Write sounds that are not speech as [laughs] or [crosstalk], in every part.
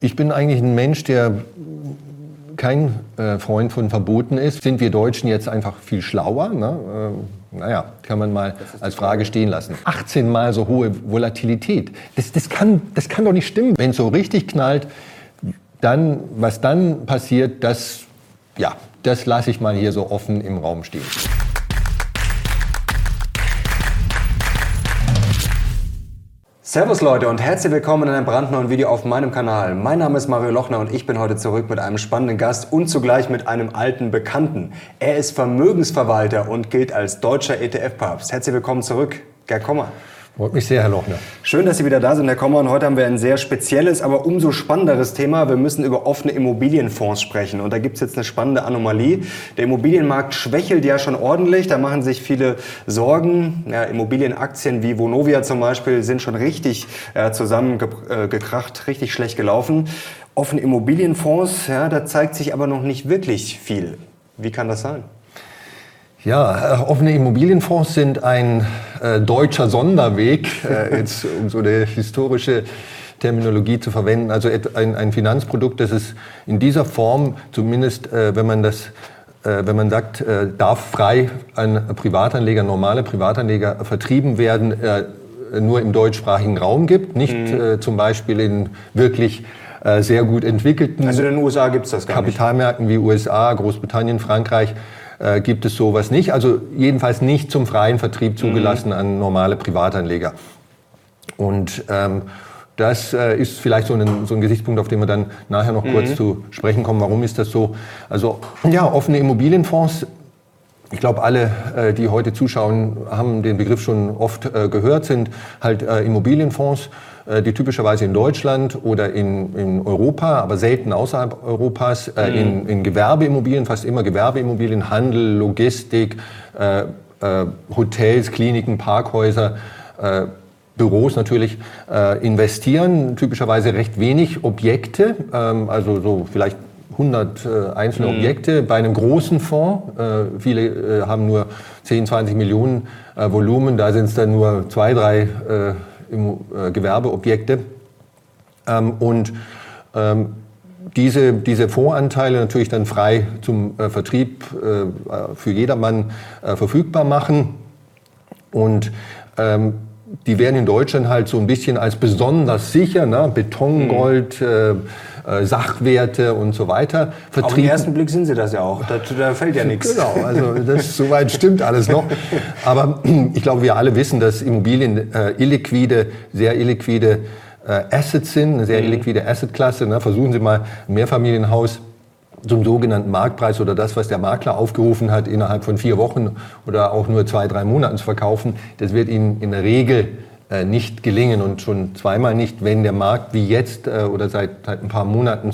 Ich bin eigentlich ein Mensch, der kein äh, Freund von Verboten ist. Sind wir Deutschen jetzt einfach viel schlauer? Ne? Äh, naja, kann man mal als Frage stehen lassen. 18 mal so hohe Volatilität. Das, das, kann, das kann doch nicht stimmen. Wenn es so richtig knallt, dann, was dann passiert, das, ja, das lasse ich mal hier so offen im Raum stehen. Servus Leute und herzlich willkommen in einem brandneuen Video auf meinem Kanal. Mein Name ist Mario Lochner und ich bin heute zurück mit einem spannenden Gast und zugleich mit einem alten Bekannten. Er ist Vermögensverwalter und gilt als deutscher ETF-Papst. Herzlich willkommen zurück, Gerd Kommer. Freut mich sehr, Herr Lochner. Schön, dass Sie wieder da sind, Herr Kommer. Und heute haben wir ein sehr spezielles, aber umso spannenderes Thema. Wir müssen über offene Immobilienfonds sprechen. Und da gibt es jetzt eine spannende Anomalie. Der Immobilienmarkt schwächelt ja schon ordentlich. Da machen sich viele Sorgen. Ja, Immobilienaktien wie Vonovia zum Beispiel sind schon richtig äh, zusammengekracht, äh, richtig schlecht gelaufen. Offene Immobilienfonds, ja, da zeigt sich aber noch nicht wirklich viel. Wie kann das sein? Ja, äh, offene Immobilienfonds sind ein äh, deutscher Sonderweg, äh, jetzt, um so eine historische Terminologie zu verwenden. Also ein, ein Finanzprodukt, das es in dieser Form, zumindest äh, wenn man das äh, wenn man sagt, äh, darf frei ein Privatanleger, normale Privatanleger vertrieben werden, nur im deutschsprachigen Raum gibt, nicht mhm. zum Beispiel in wirklich sehr gut entwickelten also in den USA gibt's das gar Kapitalmärkten nicht. wie USA, Großbritannien, Frankreich äh, gibt es sowas nicht. Also jedenfalls nicht zum freien Vertrieb mhm. zugelassen mhm. an normale Privatanleger. Und ähm, das äh, ist vielleicht so ein, so ein Gesichtspunkt, auf den wir dann nachher noch mhm. kurz zu sprechen kommen. Warum ist das so? Also ja, offene Immobilienfonds. Ich glaube, alle, äh, die heute zuschauen, haben den Begriff schon oft äh, gehört, sind halt äh, Immobilienfonds die typischerweise in Deutschland oder in, in Europa, aber selten außerhalb Europas, mhm. in, in Gewerbeimmobilien, fast immer Gewerbeimmobilien, Handel, Logistik, äh, äh, Hotels, Kliniken, Parkhäuser, äh, Büros natürlich äh, investieren, typischerweise recht wenig Objekte, ähm, also so vielleicht 100 äh, einzelne mhm. Objekte bei einem großen Fonds. Äh, viele äh, haben nur 10, 20 Millionen äh, Volumen, da sind es dann nur zwei, drei äh, äh, Gewerbeobjekte. Ähm, und ähm, diese, diese Voranteile natürlich dann frei zum Vertrieb für jedermann verfügbar machen. Und ähm, die werden in Deutschland halt so ein bisschen als besonders sicher, ne? Betongold, mhm. äh, äh, Sachwerte und so weiter vertrieben. Auf den ersten Blick sind sie das ja auch. Da, da fällt ja nichts. Genau, also das [laughs] soweit stimmt alles noch. Aber ich glaube, wir alle wissen, dass Immobilien äh, illiquide, sehr illiquide äh, Assets sind, eine sehr mhm. illiquide Assetklasse. Ne? Versuchen Sie mal ein Mehrfamilienhaus zum sogenannten Marktpreis oder das, was der Makler aufgerufen hat, innerhalb von vier Wochen oder auch nur zwei, drei Monaten zu verkaufen, das wird Ihnen in der Regel äh, nicht gelingen und schon zweimal nicht, wenn der Markt wie jetzt äh, oder seit, seit ein paar Monaten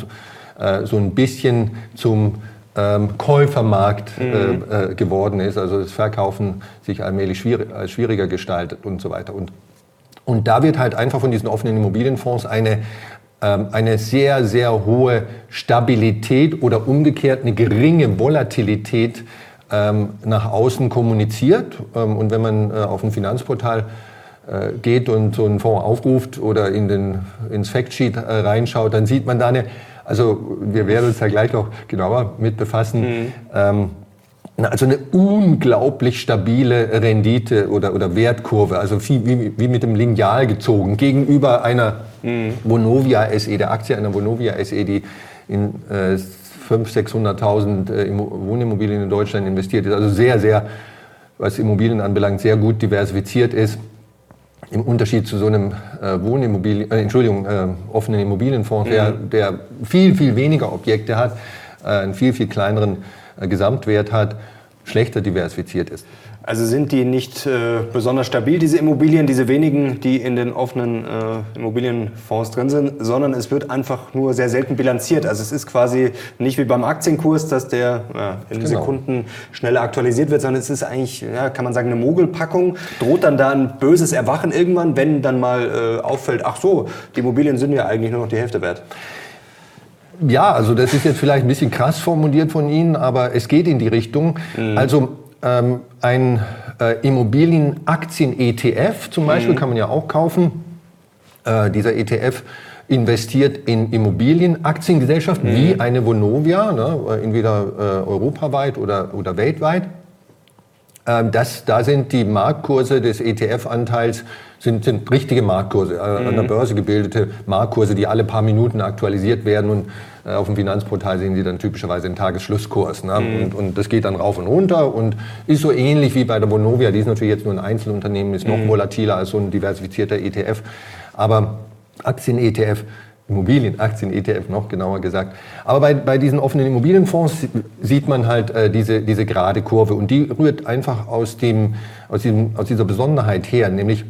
äh, so ein bisschen zum ähm, Käufermarkt mhm. äh, geworden ist, also das Verkaufen sich allmählich schwierig, schwieriger gestaltet und so weiter. Und, und da wird halt einfach von diesen offenen Immobilienfonds eine, eine sehr, sehr hohe Stabilität oder umgekehrt eine geringe Volatilität ähm, nach außen kommuniziert. Ähm, und wenn man äh, auf ein Finanzportal äh, geht und so einen Fonds aufruft oder in den, ins Factsheet äh, reinschaut, dann sieht man da eine, also wir werden uns da gleich noch genauer mit befassen, mhm. ähm, also eine unglaublich stabile Rendite oder, oder Wertkurve, also wie, wie mit dem Lineal gezogen, gegenüber einer mhm. Vonovia SE, der Aktie einer Vonovia SE, die in äh, 500.000, 600.000 äh, Wohnimmobilien in Deutschland investiert ist. Also sehr, sehr, was Immobilien anbelangt, sehr gut diversifiziert ist. Im Unterschied zu so einem äh, Wohnimmobilien, äh, Entschuldigung, äh, offenen Immobilienfonds, mhm. der, der viel, viel weniger Objekte hat, äh, einen viel, viel kleineren äh, Gesamtwert hat, schlechter diversifiziert ist. Also sind die nicht äh, besonders stabil, diese Immobilien, diese wenigen, die in den offenen äh, Immobilienfonds drin sind, sondern es wird einfach nur sehr selten bilanziert. Also es ist quasi nicht wie beim Aktienkurs, dass der ja, in genau. Sekunden schneller aktualisiert wird, sondern es ist eigentlich, ja, kann man sagen, eine Mogelpackung. Droht dann da ein böses Erwachen irgendwann, wenn dann mal äh, auffällt, ach so, die Immobilien sind ja eigentlich nur noch die Hälfte wert. Ja, also das ist jetzt vielleicht ein bisschen krass formuliert von Ihnen, aber es geht in die Richtung. Mhm. Also ähm, ein äh, Immobilienaktien-ETF zum Beispiel mhm. kann man ja auch kaufen. Äh, dieser ETF investiert in Immobilienaktiengesellschaften mhm. wie eine Vonovia, ne, entweder äh, europaweit oder, oder weltweit. Ähm, das, da sind die Marktkurse des ETF-Anteils sind, sind richtige Marktkurse, äh, mhm. an der Börse gebildete Marktkurse, die alle paar Minuten aktualisiert werden und äh, auf dem Finanzportal sehen Sie dann typischerweise den Tagesschlusskurs. Ne? Mhm. Und, und, das geht dann rauf und runter und ist so ähnlich wie bei der Vonovia. Die ist natürlich jetzt nur ein Einzelunternehmen, ist noch mhm. volatiler als so ein diversifizierter ETF. Aber Aktien-ETF Immobilienaktien-ETF noch genauer gesagt. Aber bei, bei diesen offenen Immobilienfonds sieht man halt äh, diese, diese gerade Kurve und die rührt einfach aus, dem, aus, diesem, aus dieser Besonderheit her, nämlich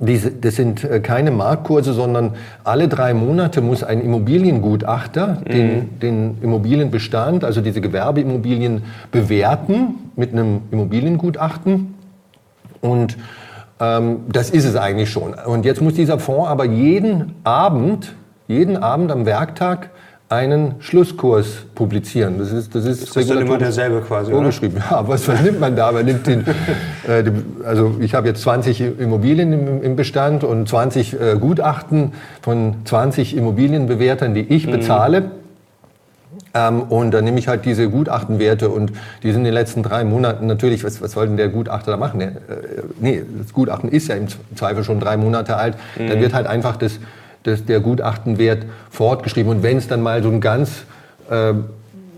diese, das sind äh, keine Marktkurse, sondern alle drei Monate muss ein Immobiliengutachter mhm. den, den Immobilienbestand, also diese Gewerbeimmobilien, bewerten mit einem Immobiliengutachten. Und ähm, das ist es eigentlich schon. Und jetzt muss dieser Fonds aber jeden Abend, jeden Abend am Werktag einen Schlusskurs publizieren. Das ist, das ist, ist das dann immer derselbe quasi, vorgeschrieben. Oder? Ja, was, was nimmt man da? Man nimmt den, [laughs] äh, also ich habe jetzt 20 Immobilien im, im Bestand und 20 äh, Gutachten von 20 Immobilienbewertern, die ich mhm. bezahle. Ähm, und dann nehme ich halt diese Gutachtenwerte und die sind in den letzten drei Monaten natürlich, was, was soll denn der Gutachter da machen? Der, äh, nee, das Gutachten ist ja im Zweifel schon drei Monate alt. Mhm. Dann wird halt einfach das des, der Gutachtenwert fortgeschrieben. Und wenn es dann mal so ein ganz äh,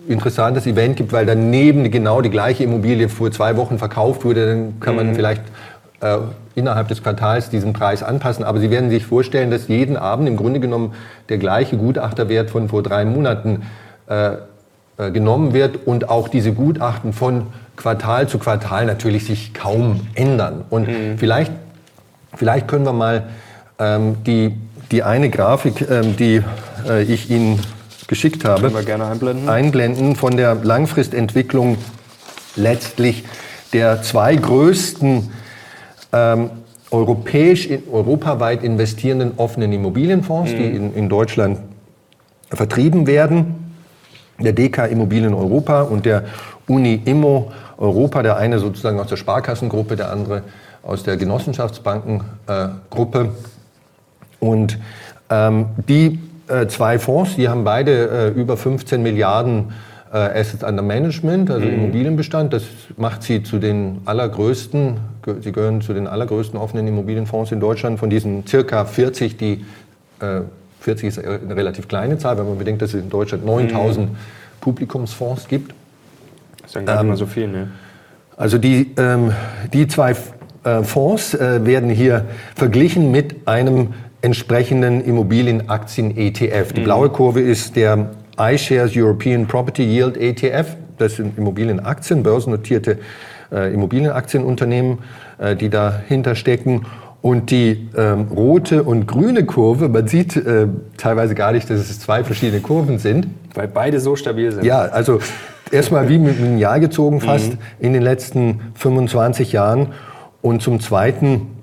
interessantes Event gibt, weil daneben genau die gleiche Immobilie vor zwei Wochen verkauft wurde, dann kann man mhm. vielleicht äh, innerhalb des Quartals diesen Preis anpassen. Aber Sie werden sich vorstellen, dass jeden Abend im Grunde genommen der gleiche Gutachterwert von vor drei Monaten äh, äh genommen wird und auch diese Gutachten von Quartal zu Quartal natürlich sich kaum ändern. Und mhm. vielleicht, vielleicht können wir mal ähm, die die eine Grafik, ähm, die äh, ich Ihnen geschickt habe, einblenden. einblenden von der Langfristentwicklung letztlich der zwei größten ähm, europäisch, europaweit investierenden offenen Immobilienfonds, mhm. die in, in Deutschland vertrieben werden. Der DK Immobilien Europa und der Uni Immo Europa, der eine sozusagen aus der Sparkassengruppe, der andere aus der Genossenschaftsbankengruppe. Äh, und ähm, die äh, zwei Fonds, die haben beide äh, über 15 Milliarden äh, Assets under Management, also mhm. Immobilienbestand. Das macht sie zu den allergrößten, sie gehören zu den allergrößten offenen Immobilienfonds in Deutschland. Von diesen circa 40, die 40 äh, ist eine relativ kleine Zahl, wenn man bedenkt, dass es in Deutschland 9000 mhm. Publikumsfonds gibt. Das ist dann gar nicht ähm, mal so viel, ne? Also die, ähm, die zwei äh, Fonds äh, werden hier verglichen mit einem entsprechenden Immobilienaktien-ETF. Die mhm. blaue Kurve ist der iShares European Property Yield ETF. Das sind Immobilienaktien, börsennotierte äh, Immobilienaktienunternehmen, äh, die dahinter stecken. Und die ähm, rote und grüne Kurve, man sieht äh, teilweise gar nicht, dass es zwei verschiedene Kurven sind. Weil beide so stabil sind. Ja, also erstmal wie mit einem Jahr gezogen fast mhm. in den letzten 25 Jahren. Und zum Zweiten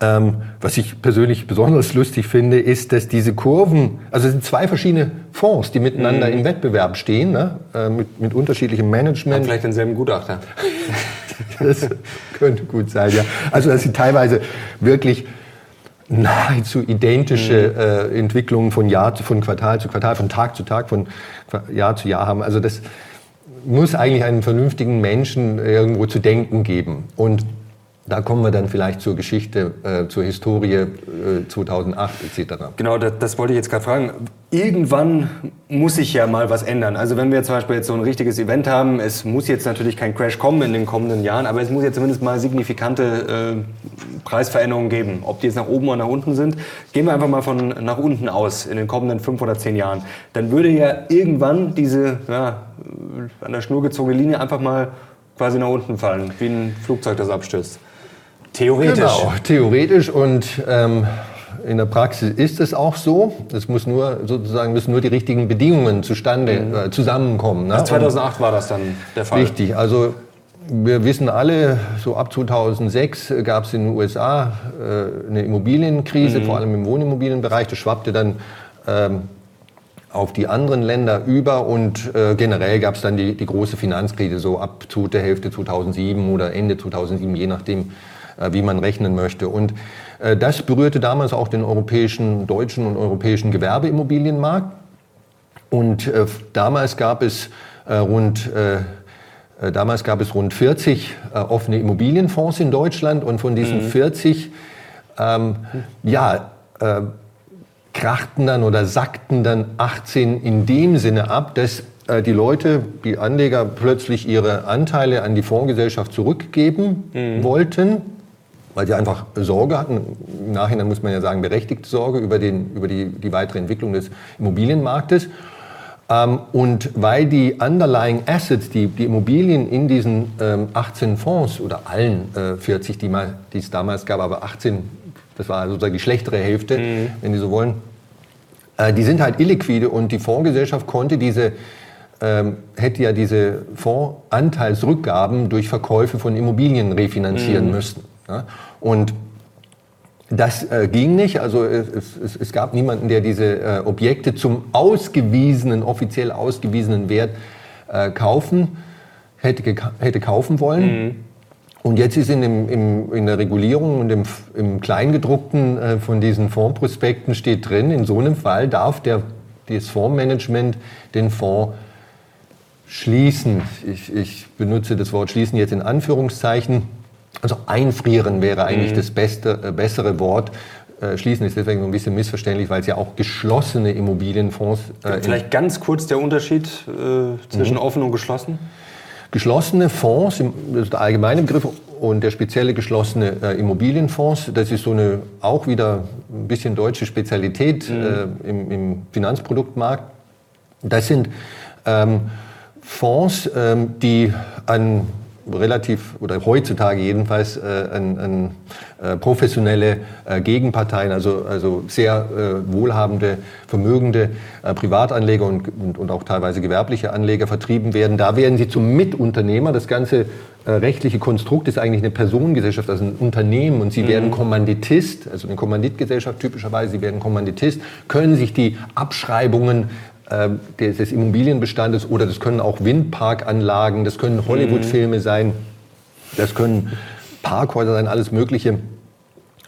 ähm, was ich persönlich besonders lustig finde, ist, dass diese Kurven, also es sind zwei verschiedene Fonds, die miteinander mhm. im Wettbewerb stehen, ne? äh, mit, mit unterschiedlichem Management. Haben vielleicht denselben Gutachter. [laughs] das könnte gut sein, ja. Also dass sie teilweise wirklich nahezu identische mhm. äh, Entwicklungen von Jahr zu, von Quartal zu Quartal, von Tag zu Tag, von Jahr zu Jahr haben. Also das muss eigentlich einem vernünftigen Menschen irgendwo zu denken geben. Und da kommen wir dann vielleicht zur Geschichte, äh, zur Historie äh, 2008 etc. Genau, das, das wollte ich jetzt gerade fragen. Irgendwann muss sich ja mal was ändern. Also wenn wir zum Beispiel jetzt so ein richtiges Event haben, es muss jetzt natürlich kein Crash kommen in den kommenden Jahren, aber es muss ja zumindest mal signifikante äh, Preisveränderungen geben. Ob die jetzt nach oben oder nach unten sind, gehen wir einfach mal von nach unten aus in den kommenden fünf oder zehn Jahren. Dann würde ja irgendwann diese ja, an der Schnur gezogene Linie einfach mal quasi nach unten fallen, wie ein Flugzeug, das abstürzt. Theoretisch. Genau, theoretisch und ähm, in der Praxis ist es auch so. Es muss nur sozusagen müssen nur die richtigen Bedingungen zustande mhm. äh, zusammenkommen. Ne? Also 2008 und war das dann der Fall. Richtig. Also wir wissen alle, so ab 2006 gab es in den USA äh, eine Immobilienkrise, mhm. vor allem im Wohnimmobilienbereich. Das schwappte dann ähm, auf die anderen Länder über und äh, generell gab es dann die, die große Finanzkrise, so ab der Hälfte 2007 oder Ende 2007, je nachdem, wie man rechnen möchte. Und Äh, das berührte damals auch den europäischen, deutschen und europäischen Gewerbeimmobilienmarkt. Und äh, damals gab es äh, rund Damals gab es rund 40 offene Immobilienfonds in Deutschland und von diesen mhm. 40 ähm, ja, äh, krachten dann oder sackten dann 18 in dem Sinne ab, dass äh, die Leute, die Anleger plötzlich ihre Anteile an die Fondsgesellschaft zurückgeben mhm. wollten, weil sie einfach Sorge hatten, im Nachhinein muss man ja sagen, berechtigte Sorge über, den, über die, die weitere Entwicklung des Immobilienmarktes. Ähm, und weil die underlying assets, die, die Immobilien in diesen ähm, 18 Fonds oder allen äh, 40, die, mal, die es damals gab, aber 18, das war sozusagen die schlechtere Hälfte, mhm. wenn die so wollen, äh, die sind halt illiquide und die Fondsgesellschaft konnte diese ähm, hätte ja diese Fondsanteilsrückgaben durch Verkäufe von Immobilien refinanzieren mhm. müssen. Ja? Und das äh, ging nicht. Also es, es, es, gab niemanden, der diese äh, Objekte zum ausgewiesenen, offiziell ausgewiesenen Wert äh, kaufen hätte, hätte kaufen wollen. Mhm. Und jetzt ist in, dem, im, in der Regulierung und im, im Kleingedruckten äh, von diesen Fondsprospekten steht drin, in so einem Fall darf der, das Fondsmanagement den Fonds schließen. Ich, ich benutze das Wort schließen jetzt in Anführungszeichen also einfrieren wäre eigentlich mhm. das beste, äh, bessere Wort. Äh, schließen ist deswegen so ein bisschen missverständlich, weil es ja auch geschlossene Immobilienfonds. Äh, Vielleicht ganz kurz der Unterschied äh, zwischen mhm. offen und geschlossen? Geschlossene Fonds, das ist der allgemeine Begriff, und der spezielle geschlossene äh, Immobilienfonds, das ist so eine auch wieder ein bisschen deutsche Spezialität mhm. äh, im, im, Finanzproduktmarkt. Das sind ähm, Fonds, ähm, die an relativ, oder heutzutage jedenfalls, äh, an, an äh, professionelle äh, Gegenparteien, also, also sehr äh, wohlhabende, vermögende äh, Privatanleger und, und, und, auch teilweise gewerbliche Anleger vertrieben werden. Da werden sie zum Mitunternehmer. Das ganze äh, rechtliche Konstrukt ist eigentlich eine Personengesellschaft, also ein Unternehmen und sie mhm. werden Kommanditist, also eine Kommanditgesellschaft typischerweise, sie werden Kommanditist, können sich die Abschreibungen äh, des Immobilienbestandes oder das können auch Windparkanlagen, das können Hollywood-Filme sein, das können Parkhäuser sein, alles Mögliche,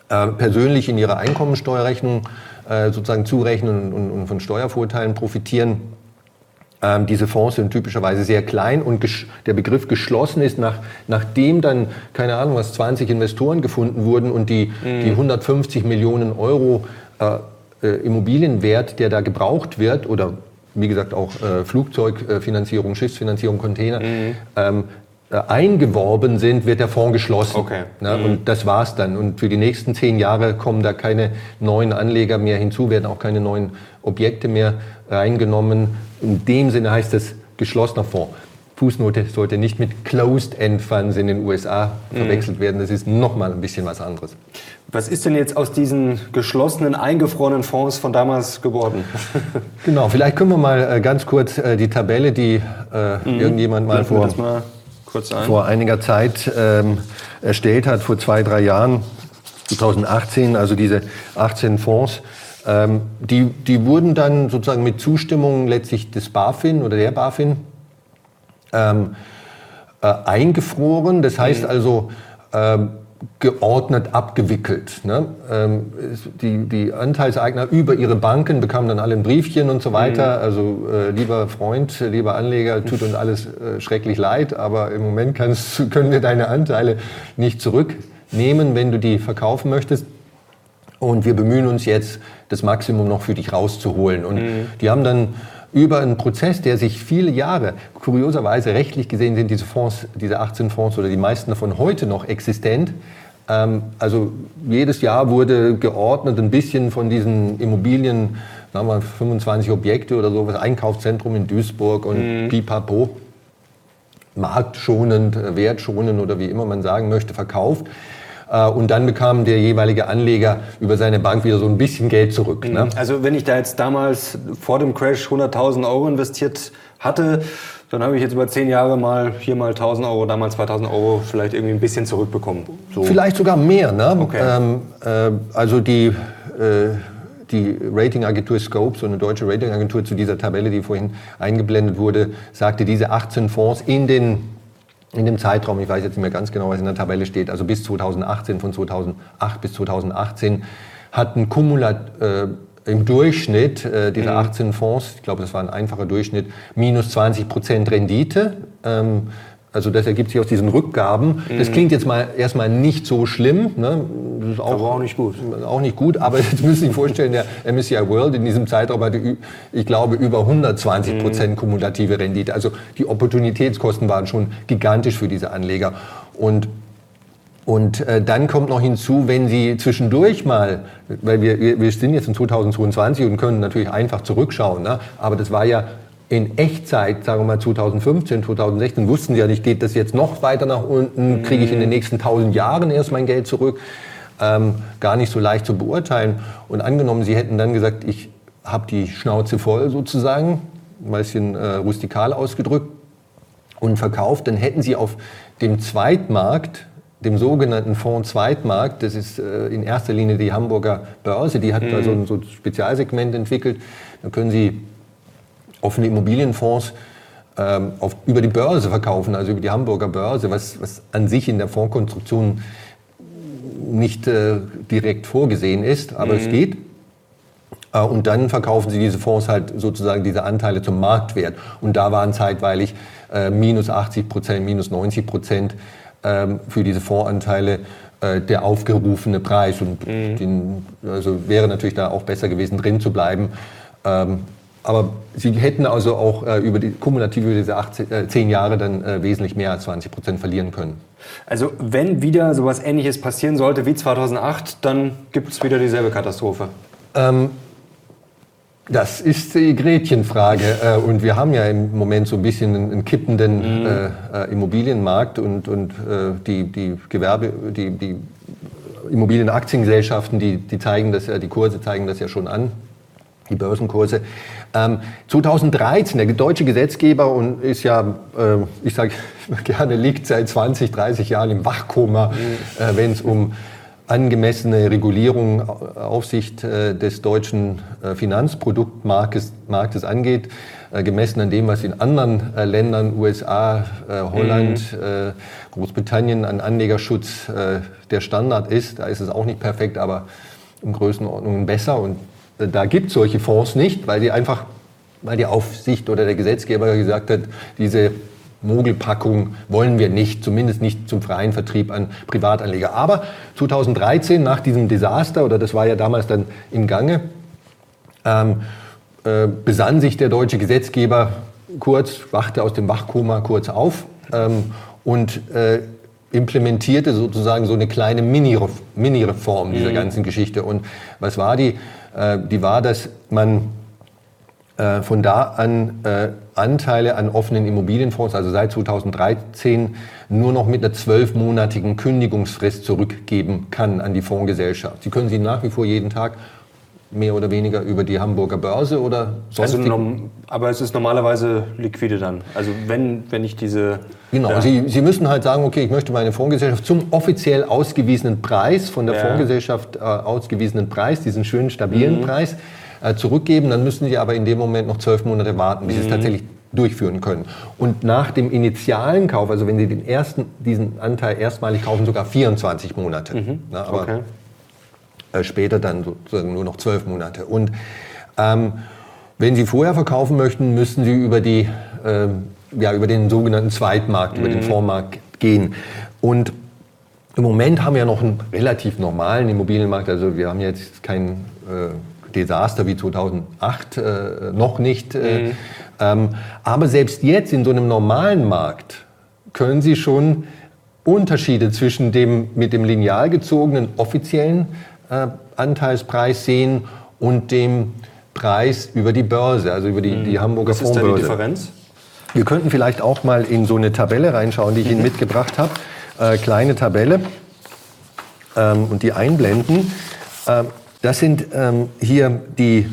äh, persönlich in ihre Einkommensteuerrechnung äh, sozusagen zurechnen und, und, von Steuervorteilen profitieren. Ähm, diese Fonds sind typischerweise sehr klein und der Begriff geschlossen ist, nach, nachdem dann, keine Ahnung, was 20 Investoren gefunden wurden und die, mhm. die 150 Millionen Euro äh, Immobilienwert, der da gebraucht wird oder wie gesagt auch äh, Flugzeugfinanzierung, Schiffsfinanzierung, Container, mhm. ähm, äh, eingeworben sind, wird der Fonds geschlossen. Okay. Ne? Mhm. Und das war's dann. Und für die nächsten zehn Jahre kommen da keine neuen Anleger mehr hinzu, werden auch keine neuen Objekte mehr reingenommen. In dem Sinne heißt es geschlossener Fonds. Fußnote sollte nicht mit Closed-End Funds in den USA mhm. verwechselt werden. Das ist nochmal ein bisschen was anderes. Was ist denn jetzt aus diesen geschlossenen, eingefrorenen Fonds von damals geworden? [laughs] genau, vielleicht können wir mal äh, ganz kurz äh, die Tabelle, die äh, mhm. irgendjemand mal vor, mal vor, einiger Zeit ähm, erstellt hat, vor zwei, drei Jahren, 2018, also diese 18 Fonds, ähm, die, die wurden dann sozusagen mit Zustimmung letztlich des BaFin oder der BaFin ähm, äh, eingefroren. Das heißt mhm. also ähm, geordnet abgewickelt. Ne? Ähm, die, die Anteilseigner über ihre Banken bekamen dann alle ein Briefchen und so weiter. Mhm. Also äh, lieber Freund, lieber Anleger, tut uns alles äh, schrecklich leid, aber im Moment kannst, [laughs] können wir deine Anteile nicht zurücknehmen, wenn du die verkaufen möchtest. Und wir bemühen uns jetzt, das Maximum noch für dich rauszuholen. Und mhm. die haben dann über einen Prozess, der sich viele Jahre, kurioserweise rechtlich gesehen sind diese Fonds, diese 18 Fonds oder die meisten davon heute noch existent. Ähm, also jedes Jahr wurde geordnet ein bisschen von diesen Immobilien, sagen wir 25 Objekte oder so, was Einkaufszentrum in Duisburg und mhm. Pipapo, marktschonend, wertschonend oder wie immer man sagen möchte, verkauft. Äh, und dann bekam der jeweilige Anleger über seine Bank wieder so ein bisschen Geld zurück. Ne? Mhm. Also wenn ich da jetzt damals vor dem Crash 100.000 Euro investiert hatte, dann habe ich jetzt über zehn Jahre mal hier mal 1000 Euro, damals 2000 Euro vielleicht irgendwie ein bisschen zurückbekommen. So. Vielleicht sogar mehr. Ne? Okay. Ähm, äh, also die, äh, die Ratingagentur Scope, so eine deutsche Ratingagentur zu dieser Tabelle, die vorhin eingeblendet wurde, sagte, diese 18 Fonds in den in dem Zeitraum, ich weiß jetzt nicht mehr ganz genau, was in der Tabelle steht, also bis 2018, von 2008 bis 2018, hatten kumulat, äh, im Durchschnitt äh, dieser mhm. 18 Fonds, ich glaube, das war ein einfacher Durchschnitt, minus 20 Prozent Rendite. Ähm, also das ergibt sich aus diesen Rückgaben. Mhm. Das klingt jetzt mal erstmal nicht so schlimm. Ne? Das ist auch, aber auch nicht gut. Auch nicht gut, aber [laughs] jetzt müssen Sie sich vorstellen, der MSCI World in diesem Zeitraum hatte, ich glaube, über 120 Prozent mhm. kumulative Rendite. Also die Opportunitätskosten waren schon gigantisch für diese Anleger. Und und äh, dann kommt noch hinzu, wenn Sie zwischendurch mal, weil wir, wir sind jetzt in 2022 und können natürlich einfach zurückschauen, ne? aber das war ja in Echtzeit, sagen wir mal 2015, 2016, wussten Sie ja nicht, geht das jetzt noch weiter nach unten, kriege ich in den nächsten tausend Jahren erst mein Geld zurück, ähm, gar nicht so leicht zu beurteilen. Und angenommen, Sie hätten dann gesagt, ich habe die Schnauze voll sozusagen, ein bisschen äh, rustikal ausgedrückt, und verkauft, dann hätten Sie auf dem Zweitmarkt dem sogenannten Fonds Zweitmarkt, das ist äh, in erster Linie die Hamburger Börse, die hat mhm. da so ein, so ein Spezialsegment entwickelt. Da können Sie offene Immobilienfonds ähm, auf, über die Börse verkaufen, also über die Hamburger Börse, was, was an sich in der Fondskonstruktion nicht äh, direkt vorgesehen ist, aber mhm. es geht. Äh, und dann verkaufen sie diese Fonds halt sozusagen diese Anteile zum Marktwert. Und da waren zeitweilig äh, minus 80 Prozent, minus 90 Prozent ähm, für diese Fondsanteile äh, der aufgerufene Preis. Und mhm. den, also wäre natürlich da auch besser gewesen, drin zu bleiben. Ähm, aber Sie hätten also auch äh, über die kumulativ über diese 18, äh, 10 Jahre dann äh, wesentlich mehr als 20 Prozent verlieren können. Also wenn wieder sowas Ähnliches passieren sollte wie 2008, dann gibt es wieder dieselbe Katastrophe. Ähm, das ist die Gretchenfrage. Äh, und wir haben ja im Moment so ein bisschen einen kippenden mhm. Äh, äh, Immobilienmarkt und, und die, die Gewerbe, die, die Immobilienaktiengesellschaften, die, die zeigen das ja, die Kurse zeigen das ja schon an, die Börsenkurse. Ähm, 2013, der deutsche Gesetzgeber und ist ja, äh, ich sage [laughs] gerne, liegt seit 20, 30 Jahren im Wachkoma, mhm. äh, wenn es um angemessene Regulierung, Aufsicht äh, des deutschen äh, Finanzproduktmarktes Marktes angeht, äh, gemessen an dem, was in anderen Ländern, USA, Holland, mhm. Großbritannien an Anlegerschutz der Standard ist. Da ist es auch nicht perfekt, aber in Größenordnungen besser. Und da gibt es solche Fonds nicht, weil die einfach, weil die Aufsicht oder der Gesetzgeber gesagt hat, diese Mogelpackung wollen wir nicht, zumindest nicht zum freien Vertrieb an Privatanleger. Aber 2013, nach diesem Desaster, oder das war ja damals dann im Gange, ähm, äh, besann sich der deutsche Gesetzgeber kurz, wachte aus dem Wachkoma kurz auf ähm, und äh, implementierte sozusagen so eine kleine Mini-Reform dieser mhm. ganzen Geschichte. Und was war die? Äh, die war, dass man äh, von da an äh, Anteile an offenen Immobilienfonds, also seit 2013, nur noch mit einer zwölfmonatigen Kündigungsfrist zurückgeben kann an die Fondsgesellschaft. Sie können sie nach wie vor jeden Tag mehr oder weniger über die Hamburger Börse oder sonst. Also, aber es ist normalerweise liquide dann. Also wenn, wenn ich diese. Genau, ja. Sie, Sie müssen halt sagen, okay, ich möchte meine Fondsgesellschaft zum offiziell ausgewiesenen Preis, von der ja. Fondsgesellschaft äh, ausgewiesenen Preis, diesen schönen stabilen mhm. Preis, äh, zurückgeben. Dann müssen Sie aber in dem Moment noch zwölf Monate warten, bis mhm. Sie es tatsächlich durchführen können. Und nach dem initialen Kauf, also wenn Sie den ersten, diesen Anteil erstmalig kaufen, sogar 24 Monate. Mhm. Na, aber okay. Äh, später dann sozusagen nur noch zwölf Monate. Und ähm, wenn Sie vorher verkaufen möchten, müssen Sie über, die, äh, ja, über den sogenannten Zweitmarkt, mhm. über den mhm. Fondsmarkt gehen. Und im Moment haben wir noch einen relativ normalen Immobilienmarkt. Also wir haben jetzt keinen äh, Desaster wie 2008 äh, noch nicht. Äh, mhm. ähm, aber selbst jetzt in so einem normalen Markt können Sie schon Unterschiede zwischen dem mit dem lineal gezogenen offiziellen Anteilspreis sehen und dem Preis über die Börse, also über die, mhm. die Hamburger Was Fondsbörse. Was ist da die Differenz? Wir könnten vielleicht auch mal in so eine Tabelle reinschauen, die ich Ihnen mhm. mitgebracht habe. Äh, kleine Tabelle ähm, und die einblenden. Ähm, das sind ähm, hier die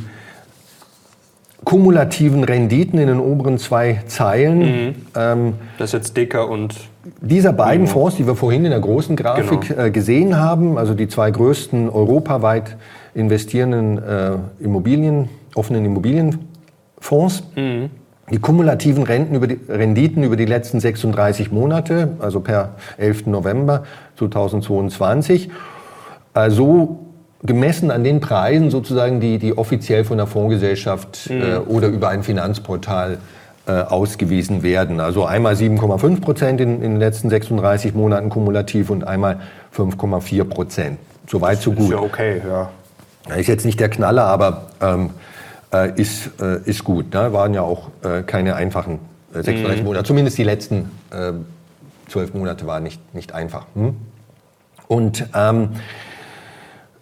kumulativen Renditen in den oberen zwei Zeilen. Mhm. Ähm, das ist jetzt Dicker und dieser beiden Fonds, die wir vorhin in der großen Grafik genau. äh, gesehen haben, also die zwei größten europaweit investierenden äh, Immobilien, offenen Immobilienfonds, mhm. die kumulativen Renten über die, Renditen über die letzten 36 Monate, also per 11. November 2022, also gemessen an den Preisen sozusagen, die, die offiziell von der Fondsgesellschaft mhm. äh, oder über ein Finanzportal äh, ausgewiesen werden. Also einmal 7,5 Prozent in, in, den letzten 36 Monaten kumulativ und einmal 5,4 Prozent. Soweit, so gut. Ist ja okay, ja. Ist jetzt nicht der Knaller, aber ähm, äh, ist, äh, ist gut. Ne? Waren ja auch äh, keine einfachen 36 mhm. Monate. Zumindest die letzten zwölf Monate waren nicht, nicht einfach. Hm? Und ähm,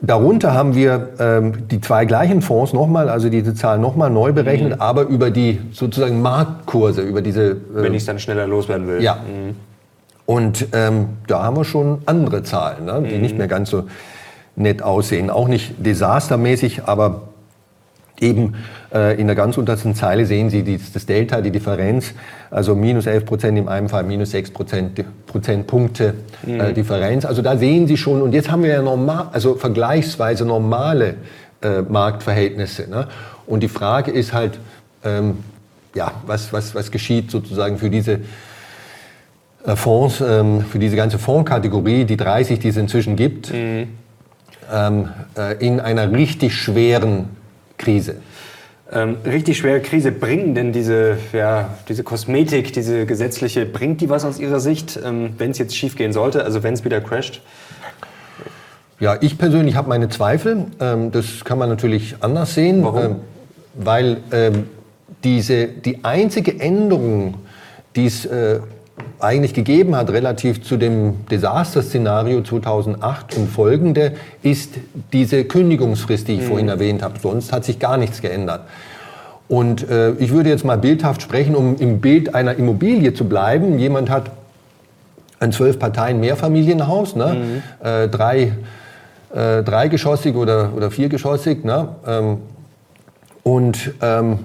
darunter haben wir ähm, die zwei gleichen Fonds nochmal, also diese Zahlen nochmal neu berechnet, mhm. aber über die sozusagen Marktkurse, über diese. Äh, Wenn ich es dann schneller loswerden will. Ja. Mhm. Und ähm, da haben wir schon andere Zahlen, ne, die mhm. nicht mehr ganz so nett aussehen. Auch nicht desastermäßig, aber Eben äh, in der ganz untersten Zeile sehen Sie die, das Delta, die Differenz, also minus 11 Prozent im einen Fall, minus 6 Prozent, Prozentpunkte äh, mhm. äh, Differenz. Also da sehen Sie schon, und jetzt haben wir ja normal, also vergleichsweise normale äh, Marktverhältnisse. Ne? Und die Frage ist halt, ähm, ja, was, was, was geschieht sozusagen für diese äh, Fonds, ähm, für diese ganze Fondskategorie, die 30, die es inzwischen gibt, mhm. ähm, äh, in einer richtig schweren Krise? Ähm, richtig schwere Krise. Bringen denn diese, ja, diese Kosmetik, diese gesetzliche, bringt die was aus Ihrer Sicht, ähm, wenn es jetzt schief gehen sollte, also wenn es wieder crasht? Ja, ich persönlich habe meine Zweifel. Ähm, das kann man natürlich anders sehen. Warum? Ähm, weil ähm, diese, die einzige Änderung, die es äh, eigentlich gegeben hat relativ zu dem Desasterszenario 2008 und folgende, ist diese Kündigungsfrist, die ich mhm. vorhin erwähnt habe. Sonst hat sich gar nichts geändert. Und äh, ich würde jetzt mal bildhaft sprechen, um im Bild einer Immobilie zu bleiben. Jemand hat ein zwölf Parteien Mehrfamilienhaus, ne? Mhm. Äh, drei, äh, dreigeschossig oder, oder viergeschossig. Ne? Ähm, und ähm,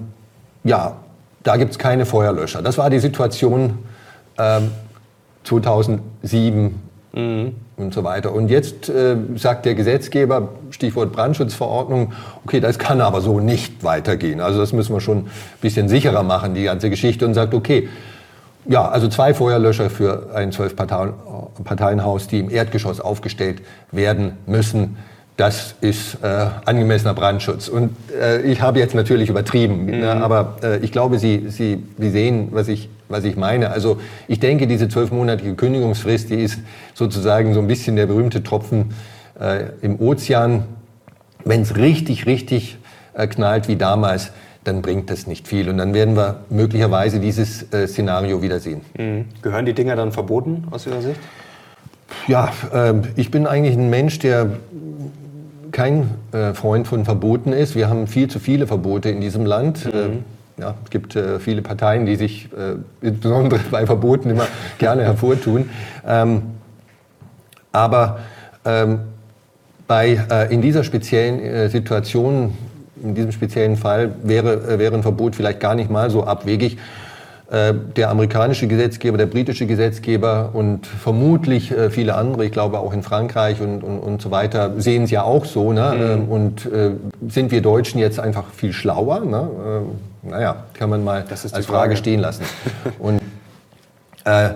ja, da gibt es keine Feuerlöscher. Das war die Situation ähm, 2007 mhm. und so weiter. Und jetzt äh, sagt der Gesetzgeber, Stichwort Brandschutzverordnung, okay, das kann aber so nicht weitergehen. Also das müssen wir schon ein bisschen sicherer machen, die ganze Geschichte, und sagt, okay, ja, also zwei Feuerlöscher für ein Zwölf-Parteien-Haus, die im Erdgeschoss aufgestellt werden müssen das ist äh, angemessener Brandschutz. Und äh, ich habe jetzt natürlich übertrieben, ne, mhm. ne, aber äh, ich glaube, Sie, Sie, Sie sehen, was ich, was ich meine. Also ich denke, diese zwölfmonatige Kündigungsfrist, die ist sozusagen so ein bisschen der berühmte Tropfen äh, im Ozean. Wenn es richtig, richtig äh, knallt wie damals, dann bringt das nicht viel. Und dann werden wir möglicherweise dieses äh, Szenario wiedersehen. Mhm. Gehören die Dinger dann verboten aus Ihrer Sicht? Ja, äh, ich bin eigentlich ein Mensch, der kein äh, Freund von Verboten ist. Wir haben viel zu viele Verbote in diesem Land. Mhm. Äh, ja, es gibt äh, viele Parteien, die sich äh, insbesondere bei Verboten immer [laughs] gerne hervortun. Ähm, aber ähm, bei, äh, in dieser speziellen äh, Situation, in diesem speziellen Fall, wäre, wäre ein Verbot vielleicht gar nicht mal so abwegig. Äh, der amerikanische Gesetzgeber, der britische Gesetzgeber und vermutlich äh, viele andere, ich glaube auch in Frankreich und, und, und so weiter, sehen es ja auch so. Ne? Mhm. Ähm, und äh, sind wir Deutschen jetzt einfach viel schlauer? Ne? Äh, naja, kann man mal als Frage. Frage stehen lassen. und äh,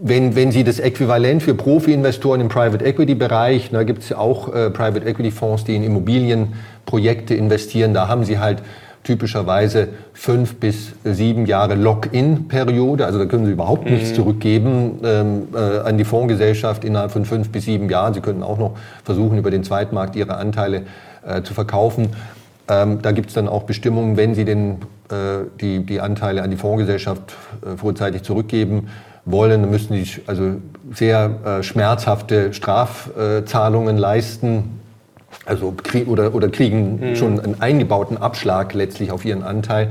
wenn, wenn Sie das Äquivalent für Profi-Investoren im Private Equity-Bereich, da gibt es ja auch äh, Private Equity-Fonds, die in Immobilienprojekte investieren, da haben Sie halt typischerweise fünf bis sieben Jahre Lock-in-Periode. Also da können Sie überhaupt mhm. nichts zurückgeben ähm, äh, an die Fondsgesellschaft innerhalb von fünf bis sieben Jahren. Sie können auch noch versuchen, über den Zweitmarkt Ihre Anteile äh, zu verkaufen. Ähm, da gibt es dann auch Bestimmungen, wenn Sie den, äh, die, die Anteile an die Fondsgesellschaft äh, vorzeitig zurückgeben wollen, dann müssen Sie also sehr äh, schmerzhafte Strafzahlungen leisten also krieg, oder, oder kriegen mhm. schon einen eingebauten Abschlag letztlich auf ihren Anteil,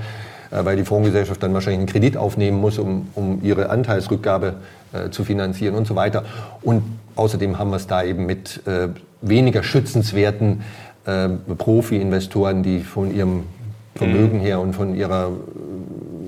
äh, weil die Fondsgesellschaft dann wahrscheinlich einen Kredit aufnehmen muss, um, um ihre Anteilsrückgabe äh, zu finanzieren und so weiter. Und außerdem haben wir es da eben mit äh, weniger schützenswerten äh, Profi-Investoren, die von ihrem Vermögen mhm. her und von ihrer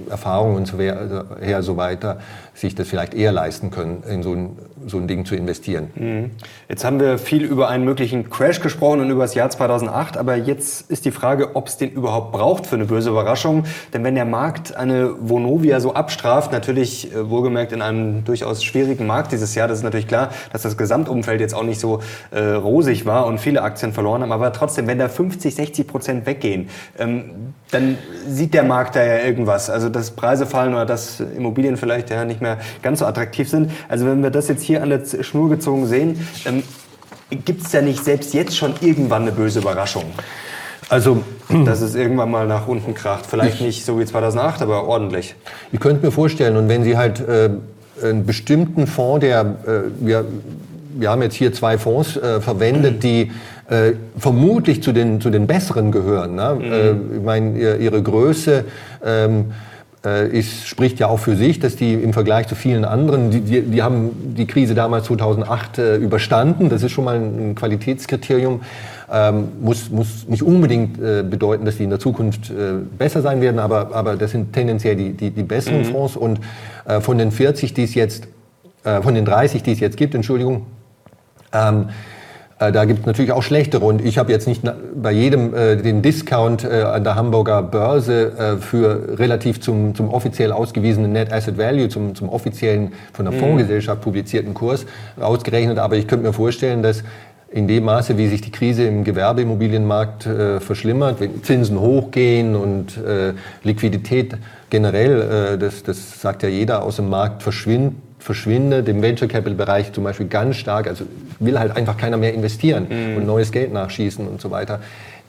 Erfahrung und so her so weiter sich das vielleicht eher leisten können, in so ein, so ein Ding zu investieren. Mhm. Jetzt haben wir viel über einen möglichen Crash gesprochen und über das Jahr 2008, aber jetzt ist die Frage, ob es den überhaupt braucht für eine böse Überraschung. Denn wenn der Markt eine Vonovia so abstraft, natürlich äh, wohlgemerkt in einem durchaus schwierigen Markt dieses Jahr, das ist natürlich klar, dass das Gesamtumfeld jetzt auch nicht so äh, rosig war und viele Aktien verloren haben, aber trotzdem, wenn da 50, 60 Prozent weggehen, ähm, dann sieht der Markt da ja irgendwas. Also dass Preise fallen oder dass Immobilien vielleicht ja nicht mehr ganz so attraktiv sind. Also wenn wir das jetzt hier an der Schnur gezogen sehen, ähm, gibt es ja nicht selbst jetzt schon irgendwann eine böse Überraschung. Also, [clears throat] dass es irgendwann mal nach unten kracht. Vielleicht nicht so wie 2008, aber ordentlich. Ich könnte mir vorstellen, und wenn Sie halt äh, einen bestimmten Fonds, der, äh, wir, wir haben jetzt hier zwei Fonds äh, verwendet, die äh, vermutlich zu den, zu den besseren gehören. Ne? Mhm. Äh, ich meine, ihre Größe ähm, äh, ist, spricht ja auch für sich, dass die im Vergleich zu vielen anderen, die, die, die haben die Krise damals 2008 äh, überstanden. Das ist schon mal ein, Qualitätskriterium. Ähm, muss, muss nicht unbedingt äh, bedeuten, dass die in der Zukunft äh, besser sein werden, aber, aber das sind tendenziell die, die, die besseren mhm. Fonds. Und äh, von den 40, die es jetzt, äh, von den 30, die es jetzt gibt, Entschuldigung, ähm, äh, da gibt es natürlich auch schlechtere und ich habe jetzt nicht bei jedem äh, den Discount äh, an der Hamburger Börse äh, für relativ zum, zum offiziell ausgewiesenen Net Asset Value, zum, zum offiziellen von der mhm. Fondsgesellschaft publizierten Kurs ausgerechnet. Aber ich könnte mir vorstellen, dass in dem Maße, wie sich die Krise im Gewerbeimmobilienmarkt äh, verschlimmert, wenn Zinsen hochgehen und äh, Liquidität generell, äh, das, das sagt ja jeder aus dem Markt, verschwindet, verschwindet, im Venture Capital Bereich zum Beispiel ganz stark, also will halt einfach keiner mehr investieren mhm. und neues Geld nachschießen und so weiter,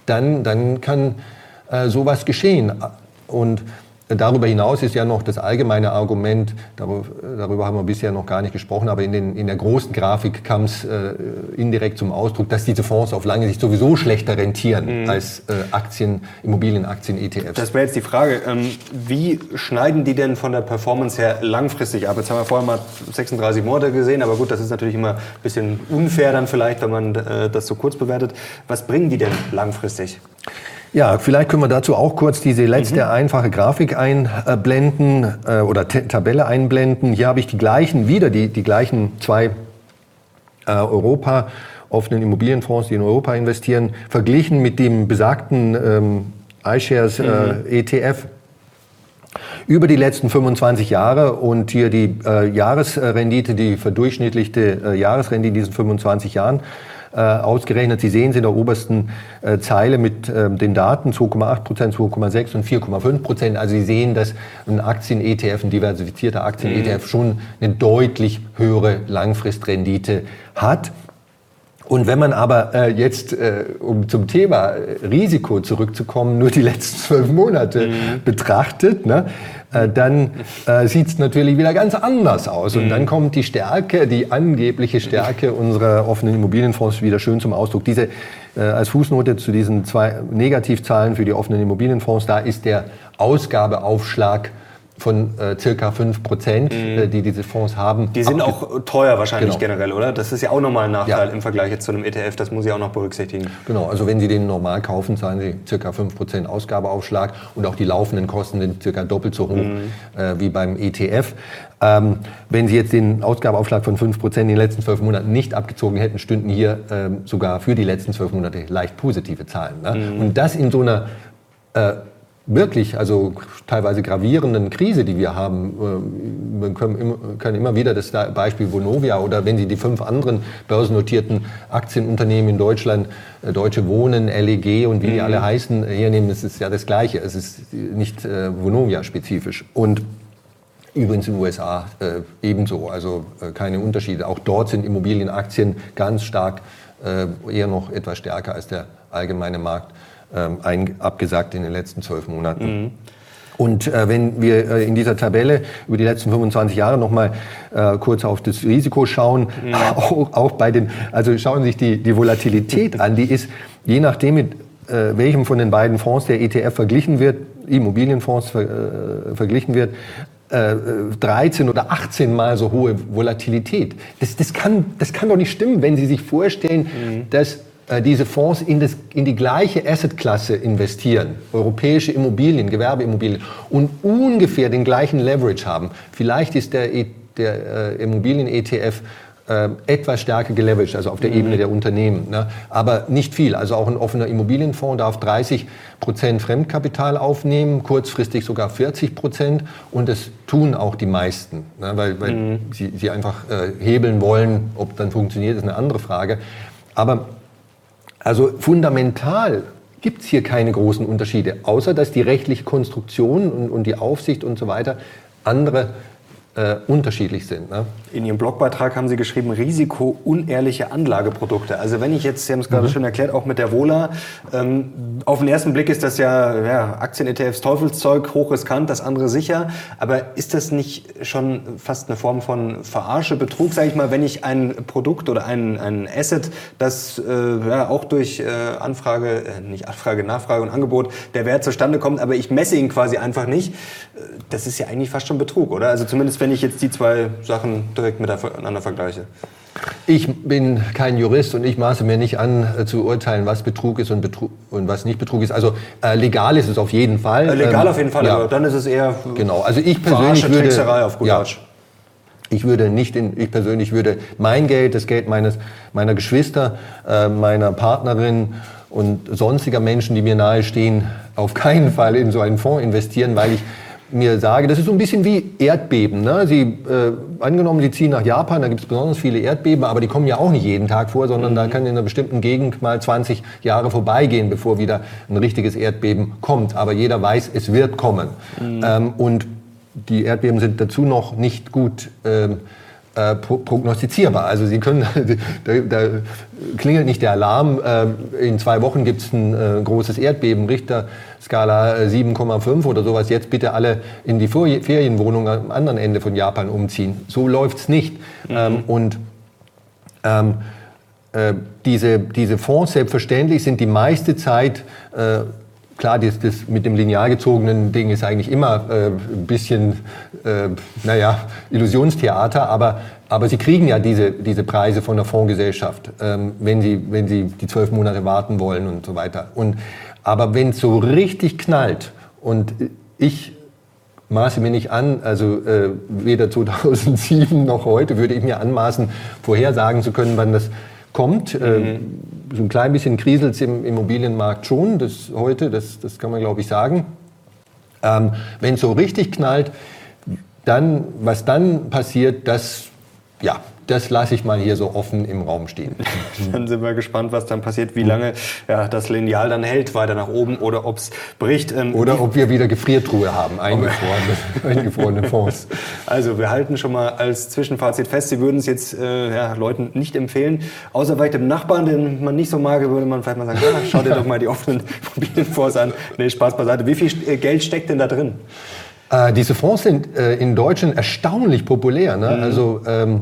dann, dann kann äh, sowas geschehen. Und Darüber hinaus ist ja noch das allgemeine Argument, darüber haben wir bisher noch gar nicht gesprochen, aber in, den, in der großen Grafik kam es äh, indirekt zum Ausdruck, dass diese Fonds auf lange Sicht sowieso schlechter rentieren mhm. als äh, Aktien, Immobilienaktien, ETFs. Das wäre jetzt die Frage, ähm, wie schneiden die denn von der Performance her langfristig ab? Jetzt haben wir vorher mal 36 Monate gesehen, aber gut, das ist natürlich immer ein bisschen unfair dann vielleicht, wenn man äh, das so kurz bewertet. Was bringen die denn langfristig? Ja, vielleicht können wir dazu auch kurz diese letzte mhm. einfache Grafik einblenden äh, oder Tabelle einblenden. Hier habe ich die gleichen, wieder die, die gleichen zwei äh, Europa offenen Immobilienfonds, die in Europa investieren, verglichen mit dem besagten ähm, iShares äh, mhm. ETF über die letzten 25 Jahre und hier die äh, Jahresrendite, die verdurchschnittlichte äh, Jahresrendite in diesen 25 Jahren äh, ausgerechnet. Sie sehen es in der obersten äh, Zeile mit äh, den Daten 2,8 Prozent, 2,6 und 4,5 Prozent. Also Sie sehen, dass ein Aktien-ETF, ein diversifizierter Aktien-ETF mhm. schon eine deutlich höhere Langfristrendite hat. Und wenn man aber äh, jetzt, äh, um zum Thema Risiko zurückzukommen, nur die letzten zwölf Monate mhm. betrachtet, ne, äh, dann äh, sieht es natürlich wieder ganz anders aus. Und dann mhm. kommt die Stärke, die angebliche Stärke unserer offenen Immobilienfonds wieder schön zum Ausdruck. Diese äh, als Fußnote zu diesen zwei Negativzahlen für die offenen Immobilienfonds, da ist der Ausgabeaufschlag von äh, circa 5 Prozent, mhm. äh, die diese Fonds haben. Die sind auch teuer wahrscheinlich genau. generell, oder? Das ist ja auch nochmal ein Nachteil ja. im Vergleich jetzt zu einem ETF, das muss ich auch noch berücksichtigen. Genau, also wenn Sie den normal kaufen, zahlen Sie circa 5 Prozent Ausgabeaufschlag und auch die laufenden Kosten sind circa doppelt so hoch mhm. äh, wie beim ETF. Ähm, wenn Sie jetzt den Ausgabeaufschlag von 5 Prozent in den letzten zwölf Monaten nicht abgezogen hätten, stünden hier ähm, sogar für die letzten zwölf Monate leicht positive Zahlen. Ne? Mhm. Und das in so einer äh, wirklich, also teilweise gravierenden Krise, die wir haben. Wir können immer wieder das Beispiel Vonovia oder wenn Sie die fünf anderen börsennotierten Aktienunternehmen in Deutschland, äh, Deutsche Wohnen, LEG und wie die mhm. alle heißen, hernehmen, es ist ja das Gleiche. Es ist nicht äh, Vonovia-spezifisch. Und Übrigens in den USA äh, ebenso, also äh, keine Unterschiede. Auch dort sind Immobilienaktien ganz stark, äh, eher noch etwas stärker als der allgemeine Markt ähm, ein, abgesagt in den letzten zwölf Monaten. Mhm. Und äh, wenn wir äh, in dieser Tabelle über die letzten 25 Jahre nochmal äh, kurz auf das Risiko schauen, mhm. [laughs] auch, auch, bei den, also schauen Sie sich die, die Volatilität an, die ist je nachdem, mit äh, welchem von den beiden Fonds der ETF verglichen wird, Immobilienfonds ver, äh, verglichen wird, 13 äh, oder 18 Mal so hohe Volatilität. Das, das, kann, das kann doch nicht stimmen, wenn Sie sich vorstellen, mhm. dass äh, diese Fonds in, das, in die gleiche Assetklasse investieren, europäische Immobilien, Gewerbeimmobilien, und ungefähr den gleichen Leverage haben, vielleicht ist der, e, der äh, Immobilien-ETF äh, etwas stärker geleveraged, also auf der mhm. Ebene der Unternehmen. Ne? Aber nicht viel. Also auch ein offener Immobilienfonds darf 30 Prozent Fremdkapital aufnehmen, kurzfristig sogar 40 Prozent. Und das tun auch die meisten, ne? weil, weil mhm. sie, sie einfach äh, hebeln wollen. Ob dann funktioniert, ist eine andere Frage. Aber also fundamental gibt es hier keine großen Unterschiede, außer dass die rechtliche Konstruktion und, und die Aufsicht und so weiter andere äh, unterschiedlich sind. Ne? In Ihrem Blogbeitrag haben Sie geschrieben, risikounehrliche Anlageprodukte. Also wenn ich jetzt, Sie haben es gerade mhm. schon erklärt, auch mit der Vola, ähm, auf den ersten Blick ist das ja, ja Aktien-ETFs Teufelszeug, hochriskant, das andere sicher. Aber ist das nicht schon fast eine Form von Verarsche, Betrug, sage ich mal, wenn ich ein Produkt oder ein, ein Asset, das äh, ja, auch durch äh, Anfrage, äh, nicht Anfrage, Nachfrage und Angebot der Wert zustande kommt, aber ich messe ihn quasi einfach nicht, äh, das ist ja eigentlich fast schon Betrug, oder? Also zumindest wenn ich jetzt die zwei Sachen direkt miteinander vergleiche. Ich bin kein Jurist und ich maße mir nicht an äh, zu urteilen, was Betrug ist und, Betrug, und was nicht Betrug ist. Also äh, legal ist es auf jeden Fall. Äh, legal ähm, auf jeden Fall, ja. aber dann ist es eher genau. Also ich persönlich würde auf gut ja, ich würde nicht in, ich persönlich würde mein Geld, das Geld meines meiner Geschwister, äh, meiner Partnerin und sonstiger Menschen, die mir nahestehen, auf keinen Fall in so einen Fonds investieren, weil ich mir sage, das ist so ein bisschen wie Erdbeben. Ne? Sie, äh, angenommen, Sie ziehen nach Japan, da gibt es besonders viele Erdbeben, aber die kommen ja auch nicht jeden Tag vor, sondern mhm. da kann in einer bestimmten Gegend mal 20 Jahre vorbeigehen, bevor wieder ein richtiges Erdbeben kommt. Aber jeder weiß, es wird kommen. Mhm. Ähm, und die Erdbeben sind dazu noch nicht gut ähm, äh, prognostizierbar. Also Sie können, [laughs] da, da, klingelt nicht der Alarm, äh, in zwei Wochen gibt es ein äh, großes Erdbeben, Richterskala 7,5 äh, oder sowas, jetzt bitte alle in die Ferienwohnung am anderen Ende von Japan umziehen. So läuft es nicht. Mhm. Ähm, und ähm, äh, diese, diese Fonds, selbstverständlich, sind die meiste Zeit äh, Klar, das, das, mit dem linear gezogenen Ding ist eigentlich immer äh, ein bisschen, äh, naja, Illusionstheater, aber, aber Sie kriegen ja diese, diese Preise von der Fondsgesellschaft, ähm, wenn, Sie, wenn Sie die zwölf Monate warten wollen und so weiter. Und, aber wenn es so richtig knallt und ich maße mir nicht an, also äh, weder [laughs] 2007 noch heute würde ich mir anmaßen, vorhersagen zu können, wann das kommt. Mhm. So ein klein bisschen kriselt es im Immobilienmarkt schon, das heute, das, das kann man glaube ich sagen. Ähm, Wenn es so richtig knallt, dann, was dann passiert, das, ja, das lasse ich mal hier so offen im Raum stehen. [laughs] dann sind wir gespannt, was dann passiert, wie lange ja, das Lineal dann hält, weiter nach oben oder ob es bricht. Ähm, oder ob wir wieder Gefriertruhe haben, eingefrorene, [laughs] [laughs] eingefrorene Fonds. Also wir halten schon mal als Zwischenfazit fest, Sie würden es jetzt äh, ja, Leuten nicht empfehlen, außer vielleicht dem Nachbarn, den man nicht so mag, würde man vielleicht mal sagen, ja, schau dir doch mal die offenen Immobilienfonds an. Nee, Spaß beiseite. Wie viel äh, Geld steckt denn da drin? Äh, diese Fonds sind äh, in Deutschland erstaunlich populär. Ne? Mhm. Also ähm,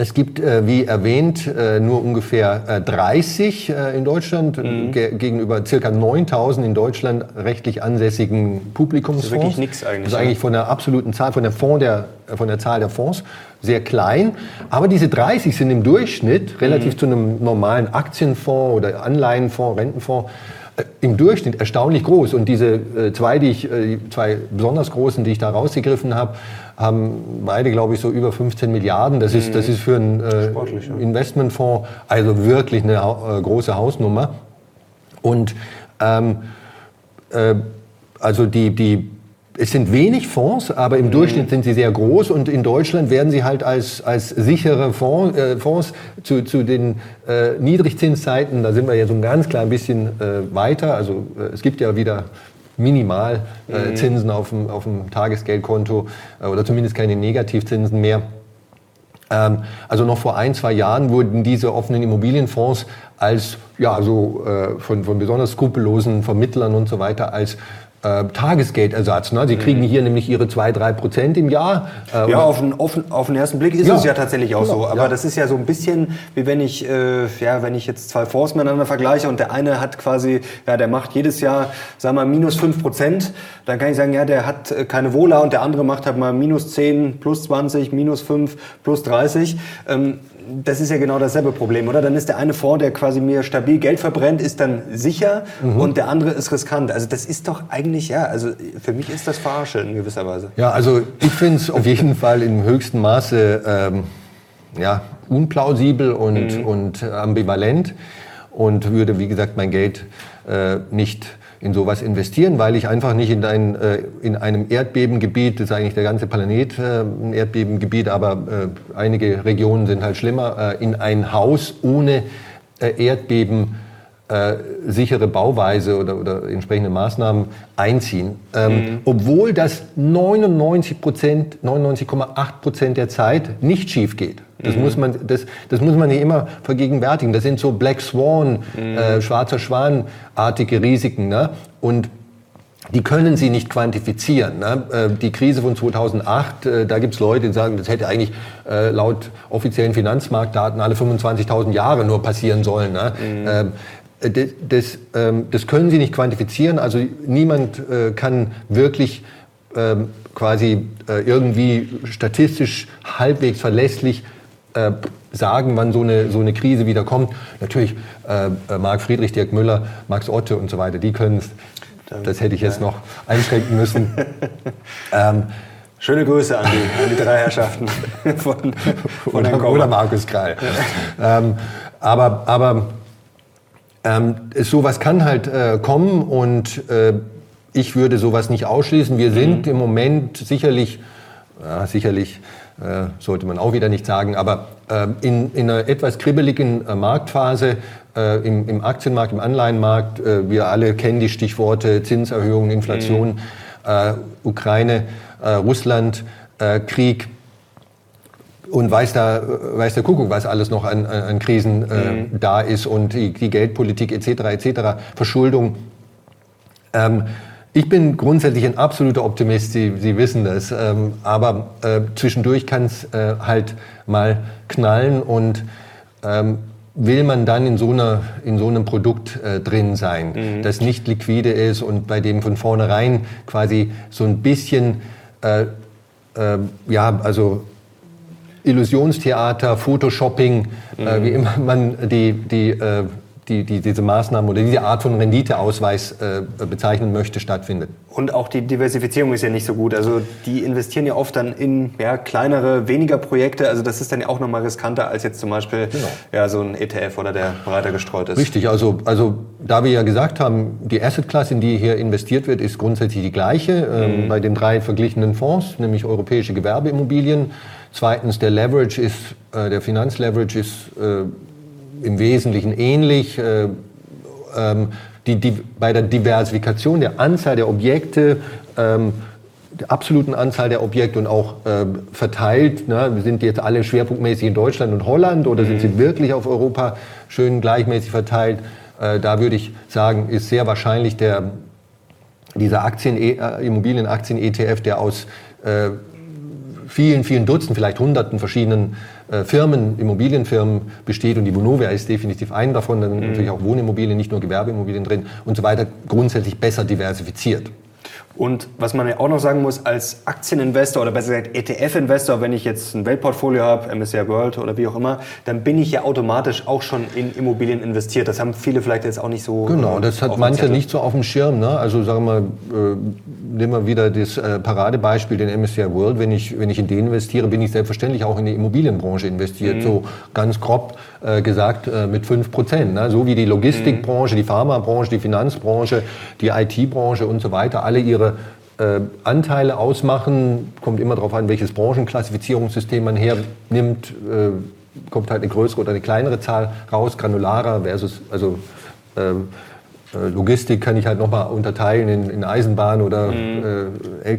es gibt, äh, wie erwähnt, äh, nur ungefähr äh, 30 äh, in Deutschland mhm. gegenüber circa 9000 in Deutschland rechtlich ansässigen Publikumsfonds. Das ist wirklich nichts eigentlich. Das ist eigentlich von der absoluten Zahl, von der, Fonds der, von der Zahl der Fonds sehr klein. Aber diese 30 sind im Durchschnitt relativ mhm. zu einem normalen Aktienfonds oder Anleihenfonds, Rentenfonds im Durchschnitt erstaunlich groß. Und diese äh, zwei, die ich, äh, zwei besonders großen, die ich da rausgegriffen habe, haben beide, glaube ich, so über 15 Milliarden. Das ist, das ist für einen äh, Investmentfonds also wirklich eine äh, große Hausnummer. Und ähm, äh, also die, die es sind wenig Fonds, aber im. Durchschnitt sind sie sehr groß und in Deutschland werden sie halt als, als sichere Fonds, äh, Fonds zu, zu den äh, Niedrigzinszeiten, da sind wir ja so ein ganz klein bisschen äh, weiter. Also äh, es gibt ja wieder Minimalzinsen mhm. auf, dem, auf dem Tagesgeldkonto äh, oder zumindest keine Negativzinsen mehr. Ähm, also noch vor ein, zwei Jahren wurden diese offenen Immobilienfonds als ja so äh, von, von besonders skrupellosen Vermittlern und so weiter als äh, Tagesgeldersatz. Ne? Sie kriegen mhm. hier nämlich ihre zwei, drei Prozent im Jahr. Äh, ja, auf den, auf, auf den ersten Blick ist ja. es ja tatsächlich auch genau, so. Aber ja. das ist ja so ein bisschen, wie wenn ich, äh, ja, wenn ich jetzt zwei Fonds miteinander vergleiche und der eine hat quasi, ja, der macht jedes Jahr, sagen wir mal, minus fünf Prozent. Dann kann ich sagen, ja, der hat äh, keine Wohler und der andere macht halt mal minus zehn, plus 20, minus fünf, plus 30. Ähm, das ist ja genau dasselbe Problem, oder? Dann ist der eine Fonds, der quasi mir stabil Geld verbrennt, ist dann sicher mhm. und der andere ist riskant. Also das ist doch eigentlich, ja, also für mich ist das Verarsche in gewisser Weise. Ja, also ich finde es auf jeden Fall im höchsten Maße ähm, ja, unplausibel und, mhm. und ambivalent und würde, wie gesagt, mein Geld äh, nicht in sowas investieren, weil ich einfach nicht in, ein, äh, in einem Erdbebengebiet, das ist eigentlich der ganze Planet äh, ein Erdbebengebiet, aber äh, einige Regionen sind halt schlimmer, in ein Haus ohne Erdbeben äh, sichere Bauweise oder, oder entsprechende Maßnahmen einziehen. Ähm, mhm. Obwohl das 99 Prozent, 99,8 Prozent der Zeit nicht schief geht. Das, mhm. muss man, das, das muss man nicht immer vergegenwärtigen. Das sind so Black Swan, mhm. äh, schwarzer Schwan-artige Risiken. Ne? Und die können sie nicht quantifizieren. Ne? Äh, die Krise von 2008, äh, da gibt es Leute, die sagen, das hätte eigentlich äh, laut offiziellen Finanzmarktdaten alle 25.000 Jahre nur passieren sollen. Ne? Mhm. Ähm, das, ähm, das, können sie nicht quantifizieren. Also niemand kann wirklich ähm, quasi irgendwie statistisch halbwegs verlässlich äh, sagen, wann so eine, so eine Krise wieder kommt. Natürlich äh, äh, Marc Friedrich, Dirk Müller, Max Otte und so weiter, die können es. Das hätte ich jetzt noch einschränken müssen. [laughs] ähm, Schöne Grüße an die, an die drei Herrschaften [laughs] von, von oder, oder Markus Krall. ähm, aber aber ähm, sowas kann halt äh, kommen und äh, ich würde sowas nicht ausschließen. Wir sind mhm. im Moment sicherlich, ja, sicherlich äh, sollte man auch wieder nicht sagen, aber äh, in, in einer etwas kribbeligen äh, Marktphase im, im, Aktienmarkt, im Anleihenmarkt, wir alle kennen die Stichworte Zinserhöhung, Inflation, mhm. Ukraine, Russland, Krieg, und weiß, da, weiß der Kuckuck, was alles noch an, an Krisen äh, mhm. da ist und die, die Geldpolitik etc. etc. Verschuldung. Ähm, ich bin grundsätzlich ein absoluter Optimist, Sie, Sie wissen das. Ähm, aber äh, zwischendurch kann es äh, halt mal knallen und ähm, will man dann in so, einer, in so einem Produkt äh, drin sein, mhm. das nicht liquide ist und bei dem von vornherein quasi so ein bisschen, äh, äh, ja, also Illusionstheater, Photoshopping, äh, mhm. wie immer man die, die die, die diese Maßnahmen oder diese Art von Renditeausweis äh, bezeichnen möchte, stattfindet. Und auch die Diversifizierung ist ja nicht so gut. Also die investieren ja oft dann in ja, kleinere, weniger Projekte. Also das ist dann ja auch nochmal riskanter als jetzt zum Beispiel genau. ja, so ein ETF oder der breiter gestreut ist. Richtig, also, also da wir ja gesagt haben, die Asset-Class, in die hier investiert wird, ist grundsätzlich die gleiche ähm, mhm. bei den drei verglichenen Fonds, nämlich europäische Gewerbeimmobilien. Zweitens, der Leverage ist, äh, der Finanzleverage ist äh, im Wesentlichen ähnlich. Äh, ähm, die, die, bei der Diversifikation der Anzahl der Objekte, ähm, der absoluten Anzahl der Objekte und auch äh, verteilt, ne, sind jetzt alle schwerpunktmäßig in Deutschland und Holland oder mhm. sind sie wirklich auf Europa schön gleichmäßig verteilt? Äh, da würde ich sagen, ist sehr wahrscheinlich der, dieser Aktien, äh, Immobilienaktien-ETF, der aus äh, vielen, vielen Dutzenden, vielleicht Hunderten verschiedenen äh, Firmen, Immobilienfirmen besteht und die Vonovia ist definitiv ein davon, dann mhm. natürlich auch Wohnimmobilien, nicht nur Gewerbeimmobilien drin und so weiter, grundsätzlich besser diversifiziert. Und was man ja auch noch sagen muss, als Aktieninvestor oder besser gesagt ETF-Investor, wenn ich jetzt ein Weltportfolio habe, MSCI World oder wie auch immer, dann bin ich ja automatisch auch schon in Immobilien investiert. Das haben viele vielleicht jetzt auch nicht so. Genau, das hat manche nicht so auf dem Schirm. Ne? Also sagen wir mal, äh, nehmen wir wieder das äh, Paradebeispiel, den MSCI World. Wenn ich, wenn ich in den investiere, bin ich selbstverständlich auch in die Immobilienbranche investiert. Mhm. So ganz grob äh, gesagt äh, mit 5 Prozent. Ne? So wie die Logistikbranche, die Pharmabranche, die Finanzbranche, die IT-Branche und so weiter, alle ihre äh, Anteile ausmachen. Kommt immer darauf an, welches Branchenklassifizierungssystem man hernimmt. Äh, kommt halt eine größere oder eine kleinere Zahl raus, granularer versus, also ähm, äh, Logistik kann ich halt nochmal unterteilen in, in Eisenbahn oder mhm. äh, äh,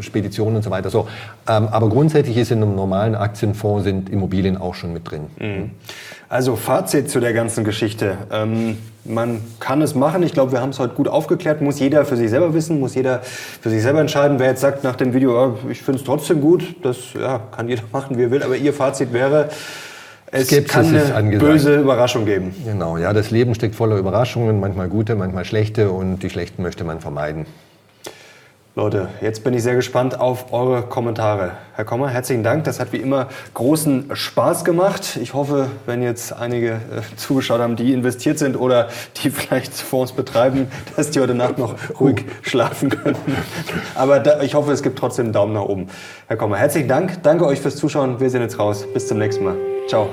Speditionen und so weiter. So, ähm, aber grundsätzlich ist in einem normalen Aktienfonds sind Immobilien auch schon mit drin. Mhm. Also Fazit zu der ganzen Geschichte. Ähm, man kann es machen. Ich glaube, wir haben es heute gut aufgeklärt. Muss jeder für sich selber wissen, muss jeder für sich selber entscheiden. Wer jetzt sagt nach dem Video, oh, ich finde es trotzdem gut, das ja, kann jeder [laughs] machen, wie er will. Aber Ihr Fazit wäre, es Skepsis kann eine böse Überraschung geben. Genau, ja, das Leben steckt voller Überraschungen, manchmal gute, manchmal schlechte und die schlechten möchte man vermeiden. Leute, jetzt bin ich sehr gespannt auf eure Kommentare. Herr Kommer, herzlichen Dank. Das hat wie immer großen Spaß gemacht. Ich hoffe, wenn jetzt einige äh, zugeschaut haben, die investiert sind oder die [laughs] vielleicht Fonds betreiben, dass die heute Nacht noch [laughs] ruhig schlafen können. Aber da, ich hoffe, es gibt trotzdem einen Daumen nach oben. Herr Kommer, herzlichen Dank. Danke euch fürs Zuschauen. Wir sehen jetzt raus. Bis zum nächsten Mal. Ciao.